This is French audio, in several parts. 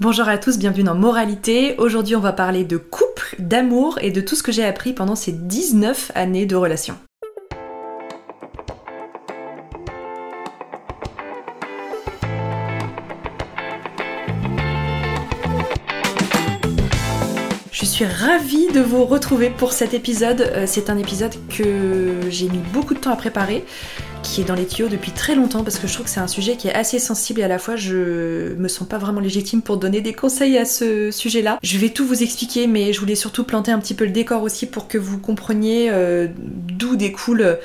Bonjour à tous, bienvenue dans Moralité. Aujourd'hui, on va parler de couple, d'amour et de tout ce que j'ai appris pendant ces 19 années de relation. Je suis ravie de vous retrouver pour cet épisode. Euh, C'est un épisode que j'ai mis beaucoup de temps à préparer, qui est dans les tuyaux depuis très longtemps parce que je trouve que c'est un sujet qui est assez sensible et à la fois je me sens pas vraiment légitime pour donner des conseils à ce sujet-là. Je vais tout vous expliquer, mais je voulais surtout planter un petit peu le décor aussi pour que vous compreniez euh, d'où découle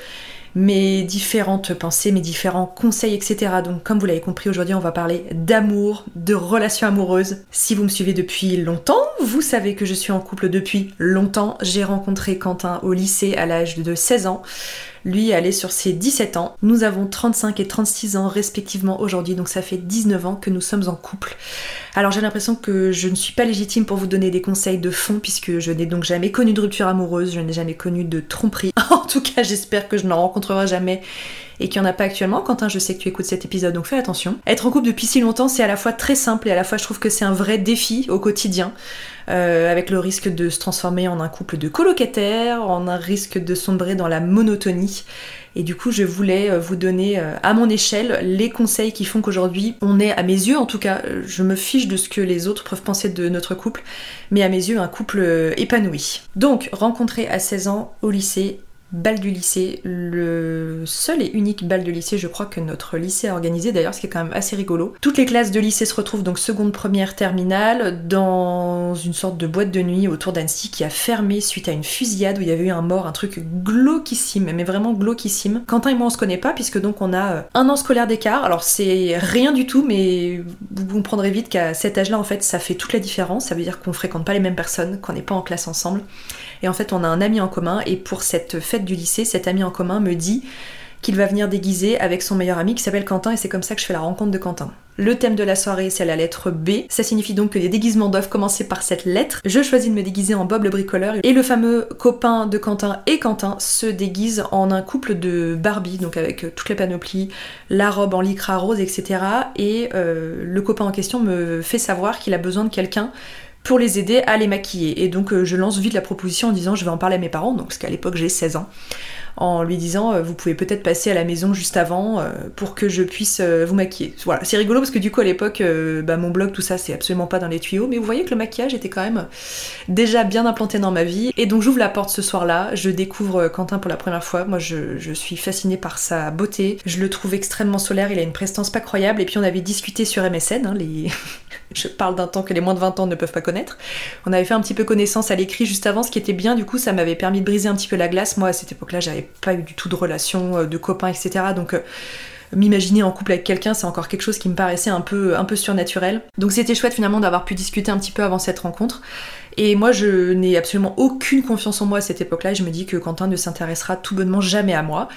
mes différentes pensées, mes différents conseils, etc. Donc comme vous l'avez compris, aujourd'hui on va parler d'amour, de relations amoureuses. Si vous me suivez depuis longtemps, vous savez que je suis en couple depuis longtemps. J'ai rencontré Quentin au lycée à l'âge de 16 ans. Lui allait sur ses 17 ans. Nous avons 35 et 36 ans respectivement aujourd'hui, donc ça fait 19 ans que nous sommes en couple. Alors j'ai l'impression que je ne suis pas légitime pour vous donner des conseils de fond puisque je n'ai donc jamais connu de rupture amoureuse, je n'ai jamais connu de tromperie. en tout cas, j'espère que je n'en rencontrerai jamais et qu'il n'y en a pas actuellement. Quentin, je sais que tu écoutes cet épisode, donc fais attention. Être en couple depuis si longtemps, c'est à la fois très simple et à la fois je trouve que c'est un vrai défi au quotidien. Euh, avec le risque de se transformer en un couple de colocataires, en un risque de sombrer dans la monotonie. Et du coup, je voulais euh, vous donner euh, à mon échelle les conseils qui font qu'aujourd'hui, on est, à mes yeux en tout cas, je me fiche de ce que les autres peuvent penser de notre couple, mais à mes yeux, un couple épanoui. Donc, rencontré à 16 ans au lycée, bal du lycée, le seul et unique bal de lycée, je crois que notre lycée a organisé d'ailleurs, ce qui est quand même assez rigolo. Toutes les classes de lycée se retrouvent donc seconde, première, terminale dans une sorte de boîte de nuit autour d'Annecy qui a fermé suite à une fusillade où il y avait eu un mort, un truc glauquissime, mais vraiment glauquissime. Quentin et moi on se connaît pas puisque donc on a euh, un an scolaire d'écart. Alors c'est rien du tout, mais vous comprendrez vite qu'à cet âge-là en fait ça fait toute la différence. Ça veut dire qu'on fréquente pas les mêmes personnes, qu'on n'est pas en classe ensemble. Et en fait on a un ami en commun et pour cette fête du lycée, cet ami en commun me dit qu'il va venir déguiser avec son meilleur ami qui s'appelle Quentin et c'est comme ça que je fais la rencontre de Quentin. Le thème de la soirée c'est la lettre B, ça signifie donc que les déguisements doivent commencer par cette lettre. Je choisis de me déguiser en Bob le bricoleur et le fameux copain de Quentin et Quentin se déguisent en un couple de Barbie, donc avec toute la panoplie, la robe en lycra rose, etc. Et euh, le copain en question me fait savoir qu'il a besoin de quelqu'un pour les aider à les maquiller. Et donc euh, je lance vite la proposition en disant je vais en parler à mes parents, donc parce qu'à l'époque j'ai 16 ans, en lui disant euh, vous pouvez peut-être passer à la maison juste avant euh, pour que je puisse euh, vous maquiller. Voilà, c'est rigolo parce que du coup à l'époque, bah, mon blog, tout ça, c'est absolument pas dans les tuyaux, mais vous voyez que le maquillage était quand même déjà bien implanté dans ma vie. Et donc j'ouvre la porte ce soir-là, je découvre Quentin pour la première fois. Moi je, suis fascinée par sa beauté, je le trouve extrêmement solaire, il a une prestance pas croyable. Et puis on avait discuté sur MSN, hein, je parle d'un temps que les moins de 20 ans ne peuvent pas connaître. On avait fait un petit peu connaissance à l'écrit juste avant, ce qui était bien, du coup ça m'avait permis de briser un petit peu la glace. Moi à cette époque-là, j'avais pas eu du tout de relation, euh, de copains, etc. Donc euh, m'imaginer en couple avec quelqu'un, c'est encore quelque chose qui me paraissait un peu, un peu surnaturel. Donc c'était chouette finalement d'avoir pu discuter un petit peu avant cette rencontre. Et moi, je n'ai absolument aucune confiance en moi à cette époque-là. Je me dis que Quentin ne s'intéressera tout bonnement jamais à moi.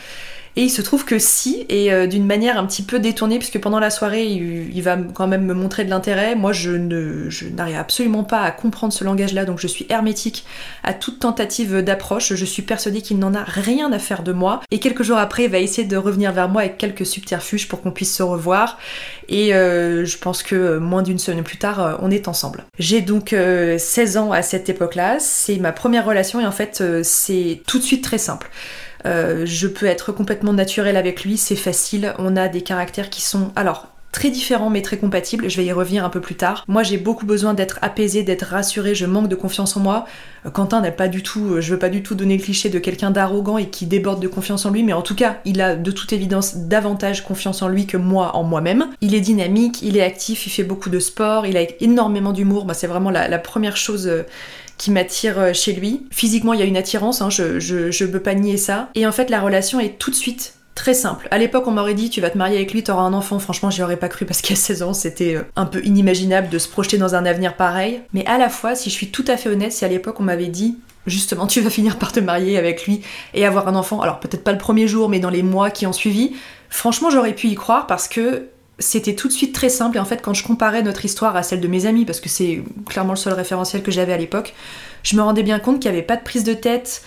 Et il se trouve que si, et euh, d'une manière un petit peu détournée, puisque pendant la soirée, il, va quand même me montrer de l'intérêt. Moi, je ne, n'arrive absolument pas à comprendre ce langage-là, donc je suis hermétique à toute tentative d'approche. Je suis persuadée qu'il n'en a rien à faire de moi. Et quelques jours après, il va essayer de revenir vers moi avec quelques subterfuges pour qu'on puisse se revoir. Et euh, je pense que moins d'une semaine plus tard, euh, on est ensemble. J'ai donc 16 ans à cette époque-là. C'est ma première relation et en fait, c'est tout de suite très simple. Euh, je peux être complètement naturelle avec lui, c'est facile. On a des caractères qui sont... Alors, très différents mais très compatibles, je vais y revenir un peu plus tard. Moi j'ai beaucoup besoin d'être apaisée, d'être rassurée, je manque de confiance en moi. Euh, Quentin n'a pas du tout, euh, je veux pas du tout donner le cliché de quelqu'un d'arrogant et qui déborde de confiance en lui, mais en tout cas il a de toute évidence davantage confiance en lui que moi en moi-même. Il est dynamique, il est actif, il fait beaucoup de sport, il a énormément d'humour, c'est vraiment la, première chose qui m'attire euh, chez lui. Physiquement, il y a une attirance, hein, je, je, peux pas nier ça. Et en fait, la relation est tout de suite très simple. À l'époque, on m'aurait dit tu vas te marier avec lui, t'auras un enfant. Franchement, j'y aurais pas cru parce qu'à 16 ans, c'était euh, un peu inimaginable de se projeter dans un avenir pareil. Mais à la fois, si je suis tout à fait honnête, si à l'époque on m'avait dit justement tu vas finir par te marier avec lui et avoir un enfant, alors peut-être pas le premier jour, mais dans les mois qui ont suivi, franchement, j'aurais pu y croire parce que c'était tout de suite très simple. Et en fait quand je comparais notre histoire à celle de mes amis, parce que c'est clairement le seul référentiel que j'avais à l'époque, je me rendais bien compte qu'il n'y avait pas de prise de tête,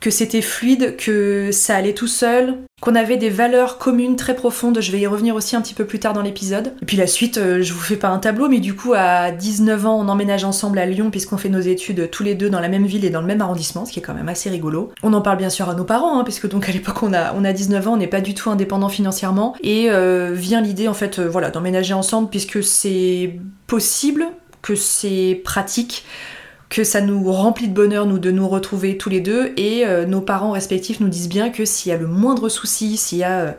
que c'était fluide, que ça allait tout seul, qu'on avait des valeurs communes très profondes, je vais y revenir aussi un petit peu plus tard dans l'épisode. Et puis la suite, euh, je vous fais pas un tableau, mais du coup à 19 ans on emménage ensemble à Lyon puisqu'on fait nos études tous les deux dans la même ville et dans le même arrondissement, ce qui est quand même assez rigolo. On en parle bien sûr à nos parents, hein, puisque donc à l'époque on a, on a 19 ans, on n'est pas du tout indépendant financièrement, et euh, vient l'idée en fait euh, voilà, d'emménager ensemble puisque c'est possible, que c'est pratique que ça nous remplit de bonheur, nous, de nous retrouver tous les deux, et euh, nos parents respectifs nous disent bien que s'il y a le moindre souci, s'il y a euh,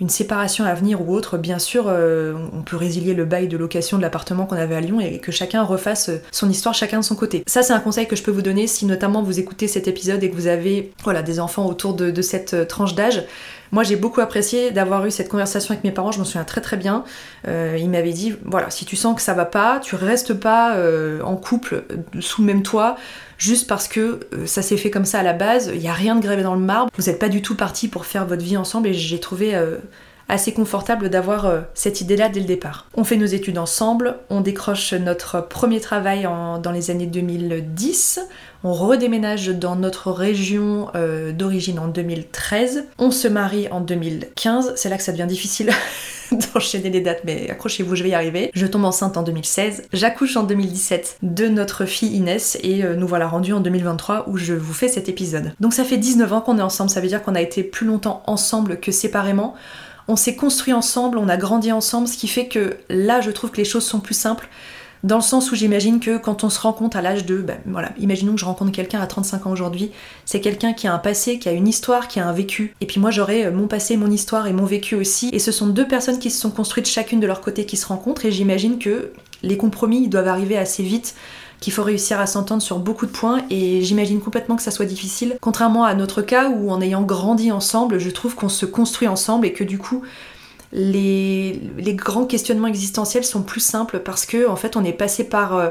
une séparation à venir ou autre, bien sûr, euh, on peut résilier le bail de location de l'appartement qu'on avait à Lyon et que chacun refasse son histoire chacun de son côté. Ça, c'est un conseil que je peux vous donner si notamment vous écoutez cet épisode et que vous avez voilà, des enfants autour de, cette tranche d'âge. Moi, j'ai beaucoup apprécié d'avoir eu cette conversation avec mes parents, je m'en souviens très très bien. Euh, ils m'avaient dit, voilà, si tu sens que ça va pas, tu restes pas euh, en couple euh, sous le même toit, juste parce que ça s'est fait comme ça à la base, il n'y a rien de gravé dans le marbre, vous n'êtes pas du tout parti pour faire votre vie ensemble et j'ai trouvé assez confortable d'avoir cette idée-là dès le départ. On fait nos études ensemble, on décroche notre premier travail dans les années 2010, on redéménage dans notre région euh, d'origine en 2013. On se marie en 2015. C'est là que ça devient difficile d'enchaîner les dates, mais accrochez-vous, je vais y arriver. Je tombe enceinte en 2016. J'accouche en 2017 de notre fille Inès et euh, nous voilà rendus en 2023 où je vous fais cet épisode. Donc ça fait 19 ans qu'on est ensemble, ça veut dire qu'on a été plus longtemps ensemble que séparément. On s'est construit ensemble, on a grandi ensemble, ce qui fait que là je trouve que les choses sont plus simples dans le sens où j'imagine que quand on se rencontre à l'âge de, ben voilà, imaginons que je rencontre quelqu'un à 35 ans aujourd'hui, c'est quelqu'un qui a un passé, qui a une histoire, qui a un vécu. Et puis moi j'aurai euh, mon passé, mon histoire et mon vécu aussi. Et ce sont deux personnes qui se sont construites chacune de leur côté qui se rencontrent. Et j'imagine que les compromis doivent arriver assez vite qu'il faut réussir à s'entendre sur beaucoup de points et j'imagine complètement que ça soit difficile. Contrairement à notre cas où en ayant grandi ensemble, je trouve qu'on se construit ensemble et que du coup les, grands questionnements existentiels sont plus simples parce que en fait on est passé par euh,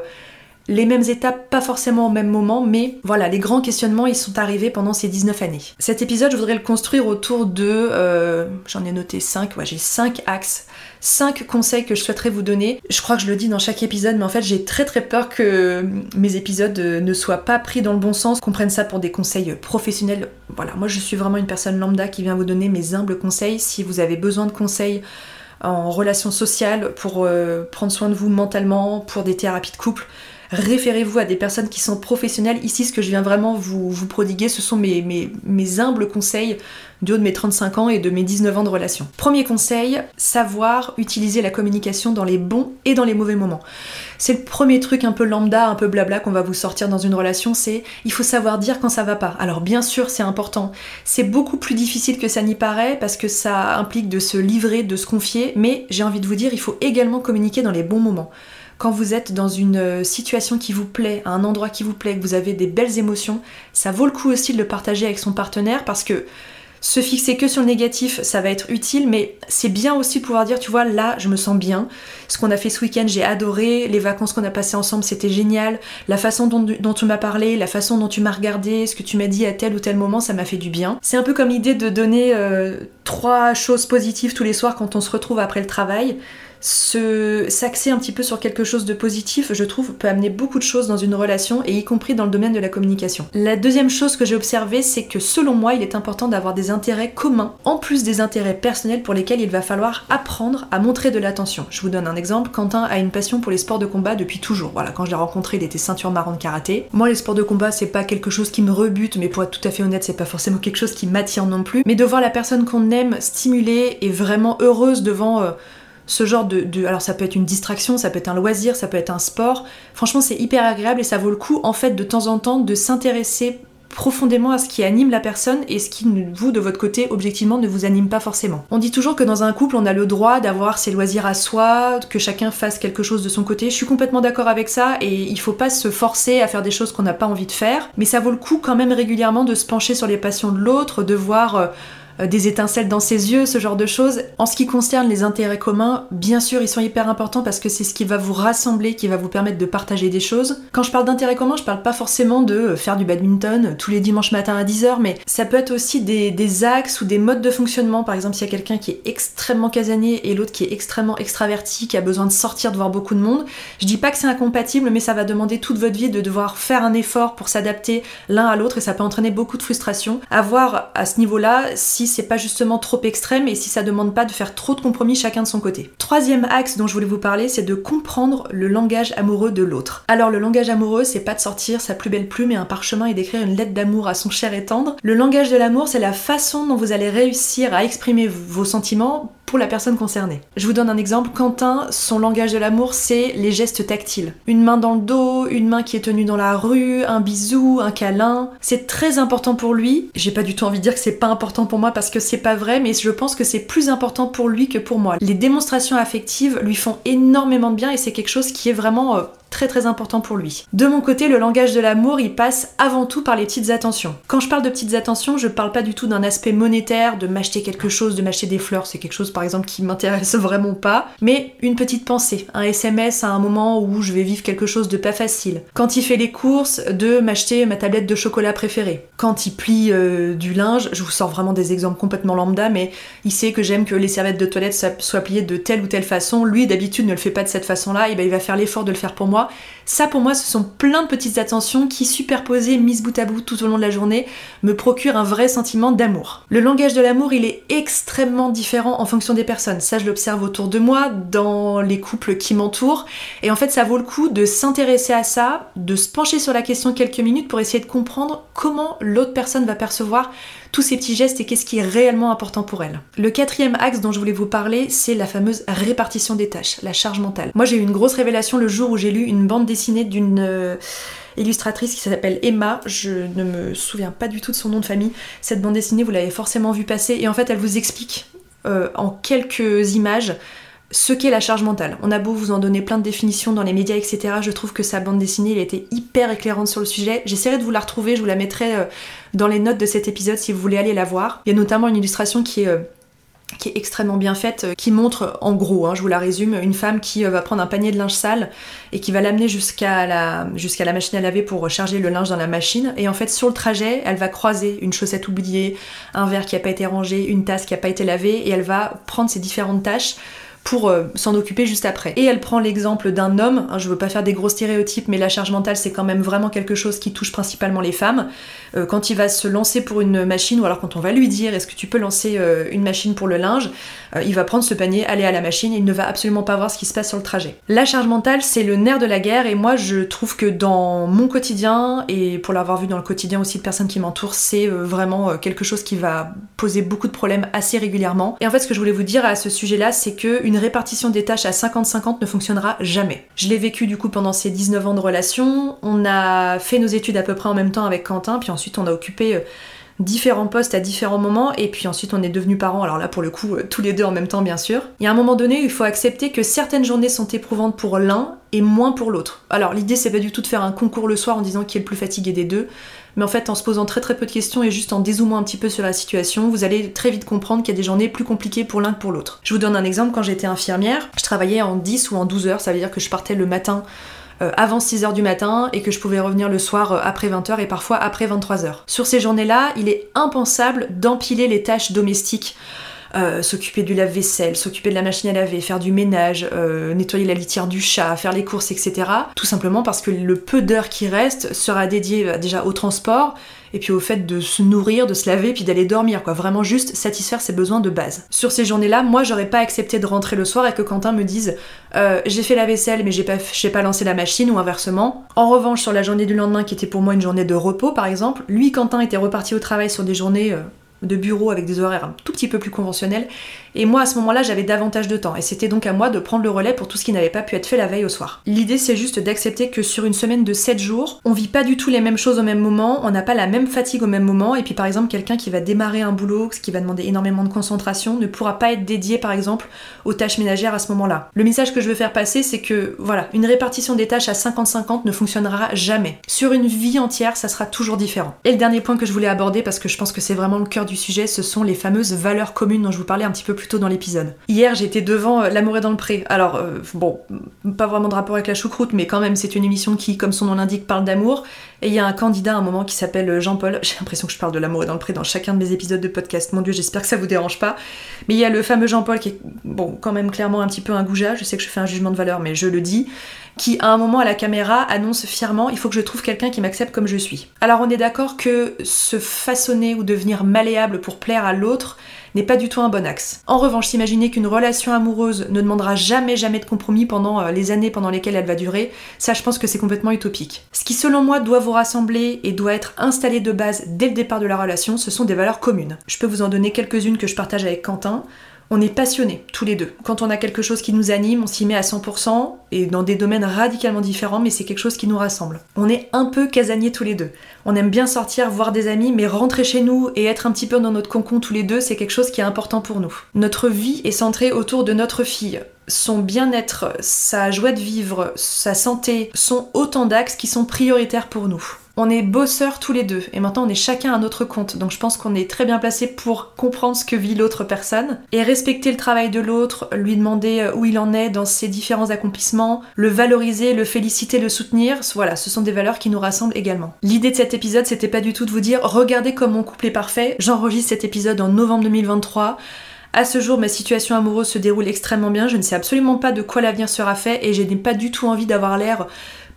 les mêmes étapes, pas forcément au même moment, mais voilà, les grands questionnements, ils sont arrivés pendant ces 19 années. Cet épisode, je voudrais le construire autour de... Euh, j'en ai noté 5, ouais, j'ai 5 axes 5 conseils que je souhaiterais vous donner. Je crois que je le dis dans chaque épisode, mais en fait j'ai très très peur que mes épisodes ne soient pas pris dans le bon sens, qu'on prenne ça pour des conseils professionnels. Voilà, moi je suis vraiment une personne lambda qui vient vous donner mes humbles conseils. Si vous avez besoin de conseils en relation sociale pour euh, prendre soin de vous mentalement, pour des thérapies de couple, référez-vous à des personnes qui sont professionnelles. Ici, ce que je viens vraiment vous, prodiguer, ce sont mes, mes, mes humbles conseils du haut de mes 35 ans et de mes 19 ans de relation. Premier conseil, savoir utiliser la communication dans les bons et dans les mauvais moments. C'est le premier truc un peu lambda, un peu blabla qu'on va vous sortir dans une relation, c'est il faut savoir dire quand ça va pas. Alors bien sûr, c'est important. C'est beaucoup plus difficile que ça n'y paraît parce que ça implique de se livrer, de se confier, mais j'ai envie de vous dire, il faut également communiquer dans les bons moments quand vous êtes dans une euh, situation qui vous plaît, à un endroit qui vous plaît, que vous avez des belles émotions, ça vaut le coup aussi de le partager avec son partenaire parce que Se fixer que sur le négatif, ça va être utile, mais c'est bien aussi de pouvoir dire, tu vois, là, je me sens bien. Ce qu'on a fait ce week-end, j'ai adoré. Les vacances qu'on a passées ensemble, c'était génial. La façon dont, tu m'as parlé, la façon dont tu m'as regardé, ce que tu m'as dit à tel ou tel moment, ça m'a fait du bien. C'est un peu comme l'idée de donner euh, trois choses positives tous les soirs quand on se retrouve après le travail s'axer un petit peu sur quelque chose de positif, je trouve, peut amener beaucoup de choses dans une relation et y compris dans le domaine de la communication. La deuxième chose que j'ai observée, c'est que selon moi, il est important d'avoir des intérêts communs en plus des intérêts personnels pour lesquels il va falloir apprendre à montrer de l'attention. Je vous donne un exemple. Quentin a une passion pour les sports de combat depuis toujours. Voilà, quand je l'ai rencontré, il était ceinture marron de karaté. Moi, les sports de combat, c'est pas quelque chose qui me rebute, mais pour être tout à fait honnête, c'est pas forcément quelque chose qui m'attire non plus. Mais de voir la personne qu'on aime stimulée et vraiment heureuse devant euh, ce genre de, Alors ça peut être une distraction, ça peut être un loisir, ça peut être un sport. Franchement c'est hyper agréable et ça vaut le coup en fait de temps en temps de s'intéresser profondément à ce qui anime la personne et ce qui, vous, de votre côté, objectivement, ne vous anime pas forcément. On dit toujours que dans un couple, on a le droit d'avoir ses loisirs à soi, que chacun fasse quelque chose de son côté. Je suis complètement d'accord avec ça et il faut pas se forcer à faire des choses qu'on n'a pas envie de faire, mais ça vaut le coup quand même régulièrement de se pencher sur les passions de l'autre, de voir... Euh, des étincelles dans ses yeux, ce genre de choses. En ce qui concerne les intérêts communs, bien sûr, ils sont hyper importants parce que c'est ce qui va vous rassembler, qui va vous permettre de partager des choses. Quand je parle d'intérêts communs, je parle pas forcément de faire du badminton tous les dimanches matins à 10h, mais ça peut être aussi des, des axes ou des modes de fonctionnement. Par exemple, s'il y a quelqu'un qui est extrêmement casanier et l'autre qui est extrêmement extraverti, qui a besoin de sortir, de voir beaucoup de monde, je dis pas que c'est incompatible, mais ça va demander toute votre vie de devoir faire un effort pour s'adapter l'un à l'autre et ça peut entraîner beaucoup de frustration. À voir à ce niveau-là si c'est pas justement trop extrême et si ça demande pas de faire trop de compromis chacun de son côté. Troisième axe dont je voulais vous parler, c'est de comprendre le langage amoureux de l'autre. Alors le langage amoureux, c'est pas de sortir sa plus belle plume et un parchemin et d'écrire une lettre d'amour à son cher et tendre. Le langage de l'amour, c'est la façon dont vous allez réussir à exprimer vos sentiments pour la personne concernée. Je vous donne un exemple. Quentin, son langage de l'amour, c'est les gestes tactiles. Une main dans le dos, une main qui est tenue dans la rue, un bisou, un câlin. C'est très important pour lui. J'ai pas du tout envie de dire que c'est pas important pour moi parce que c'est pas vrai, mais je pense que c'est plus important pour lui que pour moi. Les démonstrations affectives lui font énormément de bien et c'est quelque chose qui est vraiment euh, très très important pour lui. De mon côté, le langage de l'amour, il passe avant tout par les petites attentions. Quand je parle de petites attentions, je parle pas du tout d'un aspect monétaire, de m'acheter quelque chose, de m'acheter des fleurs, c'est quelque chose par exemple qui m'intéresse vraiment pas, mais une petite pensée, un SMS à un moment où je vais vivre quelque chose de pas facile. Quand il fait les courses, de m'acheter ma tablette de chocolat préférée. Quand il plie euh, du linge, je vous sors vraiment des exemples complètement lambda, mais il sait que j'aime que les serviettes de toilette soient pliées de telle ou telle façon. Lui, d'habitude, ne le fait pas de cette façon-là, et ben il va faire l'effort de le faire pour moi ça, pour moi, ce sont plein de petites attentions qui, superposées, mises bout à bout tout au long de la journée, me procurent un vrai sentiment d'amour. Le langage de l'amour, il est extrêmement différent en fonction des personnes. Ça, je l'observe autour de moi, dans les couples qui m'entourent. Et en fait, ça vaut le coup de s'intéresser à ça, de se pencher sur la question quelques minutes pour essayer de comprendre comment l'autre personne va percevoir tous ces petits gestes et qu'est-ce qui est réellement important pour elle. Le quatrième axe dont je voulais vous parler, c'est la fameuse répartition des tâches, la charge mentale. Moi j'ai eu une grosse révélation le jour où j'ai lu une bande dessinée d'une... Euh, illustratrice qui s'appelle Emma, je ne me souviens pas du tout de son nom de famille. Cette bande dessinée, vous l'avez forcément vu passer, et en fait, elle vous explique euh, en quelques images ce qu'est la charge mentale. On a beau vous en donner plein de définitions dans les médias, etc. Je trouve que sa bande dessinée, elle était hyper éclairante sur le sujet. J'essaierai de vous la retrouver, je vous la mettrai euh, dans les notes de cet épisode si vous voulez aller la voir. Il y a notamment une illustration qui est euh, extrêmement bien faite, euh, qui montre en gros, hein, je vous la résume, une femme qui va prendre un panier de linge sale et qui va l'amener jusqu'à la, machine à laver pour charger le linge dans la machine. Et en fait, sur le trajet, elle va croiser une chaussette oubliée, un verre qui n'a pas été rangé, une tasse qui n'a pas été lavée, et elle va prendre ces différentes tâches pour euh, s'en occuper juste après. Et elle prend l'exemple d'un homme, hein, je veux pas faire des gros stéréotypes, mais la charge mentale c'est quand même vraiment quelque chose qui touche principalement les femmes. Euh, quand il va se lancer pour une machine, ou alors quand on va lui dire est-ce que tu peux lancer euh, une machine pour le linge, il va prendre ce panier, aller à la machine, il ne va absolument pas voir ce qui se passe sur le trajet. La charge mentale c'est le nerf de la guerre, et moi je trouve que dans mon quotidien, et pour l'avoir vu dans le quotidien aussi de personnes qui m'entourent, c'est vraiment quelque chose qui va poser beaucoup de problèmes assez régulièrement. Et en fait ce que je voulais vous dire à ce sujet-là, c'est que répartition des tâches à 50-50 ne fonctionnera jamais. Je l'ai vécu du coup pendant ces 19 ans de relation. On a fait nos études à peu près en même temps avec Quentin, puis ensuite on a occupé euh, différents postes à différents moments, et puis ensuite on est devenus parents, alors là pour le coup, euh, tous les deux en même temps bien sûr. Et à un moment donné, il faut accepter que certaines journées sont éprouvantes pour l'un et moins pour l'autre. Alors l'idée c'est pas du tout de faire un concours le soir en disant qui est le plus fatigué des deux, mais en fait en se posant très très peu de questions et juste en dézoomant un petit peu sur la situation, vous allez très vite comprendre qu'il y a des journées plus compliquées pour l'un que pour l'autre. Je vous donne un exemple, quand j'étais infirmière, je travaillais en 10 ou en 12 heures, ça veut dire que je partais le matin euh, avant 6h du matin et que je pouvais revenir le soir euh, après 20h et parfois après 23h. Sur ces journées-là, il est impensable d'empiler les tâches domestiques. Euh, s'occuper du lave-vaisselle, s'occuper de la machine à laver, faire du ménage, nettoyer la litière du chat, faire les courses, etc. Tout simplement parce que le peu d'heures qui reste sera dédié déjà au transport et puis au fait de se nourrir, de se laver, puis d'aller dormir, quoi. Vraiment juste satisfaire ses besoins de base. Sur ces journées-là, moi j'aurais pas accepté de rentrer le soir et que Quentin me dise euh, j'ai fait la vaisselle mais j'ai pas, pas lancé la machine ou inversement. En revanche, sur la journée du lendemain qui était pour moi une journée de repos par exemple, lui Quentin était reparti au travail sur des journées euh, de bureau avec des horaires un tout petit peu plus conventionnels. Et moi, à ce moment-là, j'avais davantage de temps. Et c'était donc à moi de prendre le relais pour tout ce qui n'avait pas pu être fait la veille au soir. L'idée, c'est juste d'accepter que sur une semaine de 7 jours, on vit pas du tout les mêmes choses au même moment, on n'a pas la même fatigue au même moment. Et puis, par exemple, quelqu'un qui va démarrer un boulot, ce qui va demander énormément de concentration, ne pourra pas être dédié, par exemple, aux tâches ménagères à ce moment-là. Le message que je veux faire passer, c'est que, voilà, une répartition des tâches à 50-50 ne fonctionnera jamais. Sur une vie entière, ça sera toujours différent. Et le dernier point que je voulais aborder, parce que je pense que c'est vraiment le cœur du sujet, ce sont les fameuses valeurs communes dont je vous parlais un petit peu plus tôt dans l'épisode. Hier, j'étais devant euh, L'amour est dans le pré. Alors, euh, bon, pas vraiment de rapport avec la choucroute, mais quand même, c'est une émission qui, comme son nom l'indique, parle d'amour. Et il y a un candidat à un moment qui s'appelle euh, Jean-Paul. J'ai l'impression que je parle de l'amour est dans le pré dans chacun de mes épisodes de podcast. Mon dieu, j'espère que ça vous dérange pas. Mais il y a le fameux Jean-Paul qui est, bon, quand même clairement un petit peu un goujat. Je sais que je fais un jugement de valeur, mais je le dis qui à un moment à la caméra annonce fièrement il faut que je trouve quelqu'un qui m'accepte comme je suis. Alors on est d'accord que se façonner ou devenir malléable pour plaire à l'autre n'est pas du tout un bon axe. En revanche, s'imaginer qu'une relation amoureuse ne demandera jamais jamais de compromis pendant euh, les années pendant lesquelles elle va durer, ça je pense que c'est complètement utopique. Ce qui selon moi doit vous rassembler et doit être installé de base dès le départ de la relation, ce sont des valeurs communes. Je peux vous en donner quelques-unes que je partage avec Quentin on est passionnés tous les deux. Quand on a quelque chose qui nous anime, on s'y met à 100% et dans des domaines radicalement différents, mais c'est quelque chose qui nous rassemble. On est un peu casaniers tous les deux. On aime bien sortir, voir des amis, mais rentrer chez nous et être un petit peu dans notre concon tous les deux, c'est quelque chose qui est important pour nous. Notre vie est centrée autour de notre fille. Son bien-être, sa joie de vivre, sa santé sont autant d'axes qui sont prioritaires pour nous. On est bosseurs tous les deux et maintenant on est chacun à notre compte. Donc je pense qu'on est très bien placé pour comprendre ce que vit l'autre personne et respecter le travail de l'autre, lui demander euh, où il en est dans ses différents accomplissements, le valoriser, le féliciter, le soutenir. Voilà, ce sont des valeurs qui nous rassemblent également. L'idée de cet épisode, c'était pas du tout de vous dire regardez comme mon couple est parfait. J'enregistre cet épisode en novembre 2023. À ce jour, ma situation amoureuse se déroule extrêmement bien. Je ne sais absolument pas de quoi l'avenir sera fait et je n'ai pas du tout envie d'avoir l'air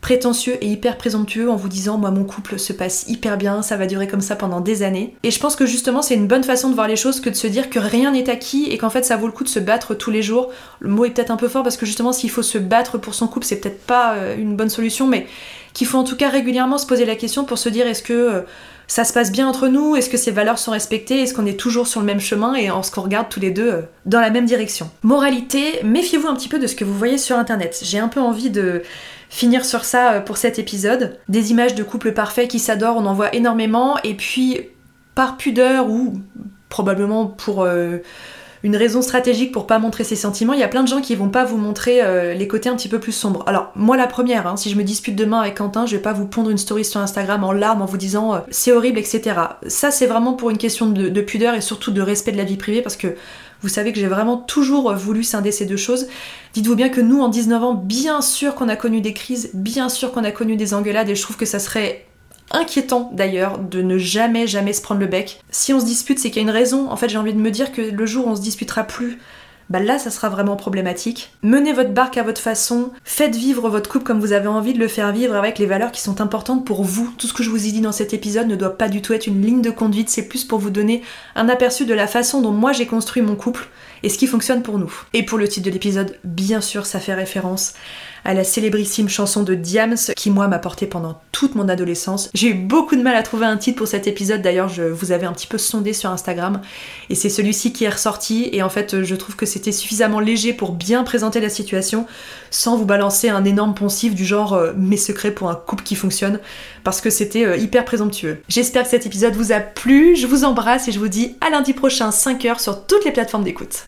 prétentieux et hyper présomptueux en vous disant moi mon couple se passe hyper bien, ça va durer comme ça pendant des années. Et je pense que justement c'est une bonne façon de voir les choses que de se dire que rien n'est acquis et qu'en fait ça vaut le coup de se battre tous les jours. Le mot est peut-être un peu fort parce que justement s'il faut se battre pour son couple c'est peut-être pas euh, une bonne solution mais qu'il faut en tout cas régulièrement se poser la question pour se dire est-ce que euh, ça se passe bien entre nous? Est-ce que ces valeurs sont respectées? Est-ce qu'on est toujours sur le même chemin? Et est-ce qu'on regarde tous les deux euh, dans la même direction Moralité, méfiez-vous un petit peu de ce que vous voyez sur internet. J'ai un peu envie de finir sur ça euh, pour cet épisode. Des images de couples parfaits qui s'adorent, on en voit énormément, et puis par pudeur ou probablement pour euh, une raison stratégique pour pas montrer ses sentiments, il y a plein de gens qui vont pas vous montrer euh, les côtés un petit peu plus sombres. Alors moi la première, hein, si je me dispute demain avec Quentin, je vais pas vous pondre une story sur Instagram en larmes en vous disant c'est horrible, etc. Ça c'est vraiment pour une question de pudeur et surtout de respect de la vie privée parce que vous savez que j'ai vraiment toujours voulu scinder ces deux choses. Dites-vous bien que nous, en 19 ans, bien sûr qu'on a connu des crises, bien sûr qu'on a connu des engueulades, et je trouve que ça serait inquiétant d'ailleurs de ne jamais jamais se prendre le bec. Si on se dispute, c'est qu'il y a une raison. En fait, j'ai envie de me dire que le jour où on se disputera plus, bah là ça sera vraiment problématique. Menez votre barque à votre façon, faites vivre votre couple comme vous avez envie de le faire vivre avec les valeurs qui sont importantes pour vous. Tout ce que je vous ai dit dans cet épisode ne doit pas du tout être une ligne de conduite, c'est plus pour vous donner un aperçu de la façon dont moi j'ai construit mon couple et ce qui fonctionne pour nous. Et pour le titre de l'épisode, bien sûr ça fait référence à la célébrissime chanson de Diams qui moi m'a porté pendant toute mon adolescence. J'ai eu beaucoup de mal à trouver un titre pour cet épisode, d'ailleurs je vous avais un petit peu sondé sur Instagram et c'est celui-ci qui est ressorti et en fait je trouve que c'était suffisamment léger pour bien présenter la situation sans vous balancer un énorme poncif du genre euh, mes secrets pour un couple qui fonctionne parce que c'était euh, hyper présomptueux. J'espère que cet épisode vous a plu, je vous embrasse et je vous dis à lundi prochain 5h sur toutes les plateformes d'écoute.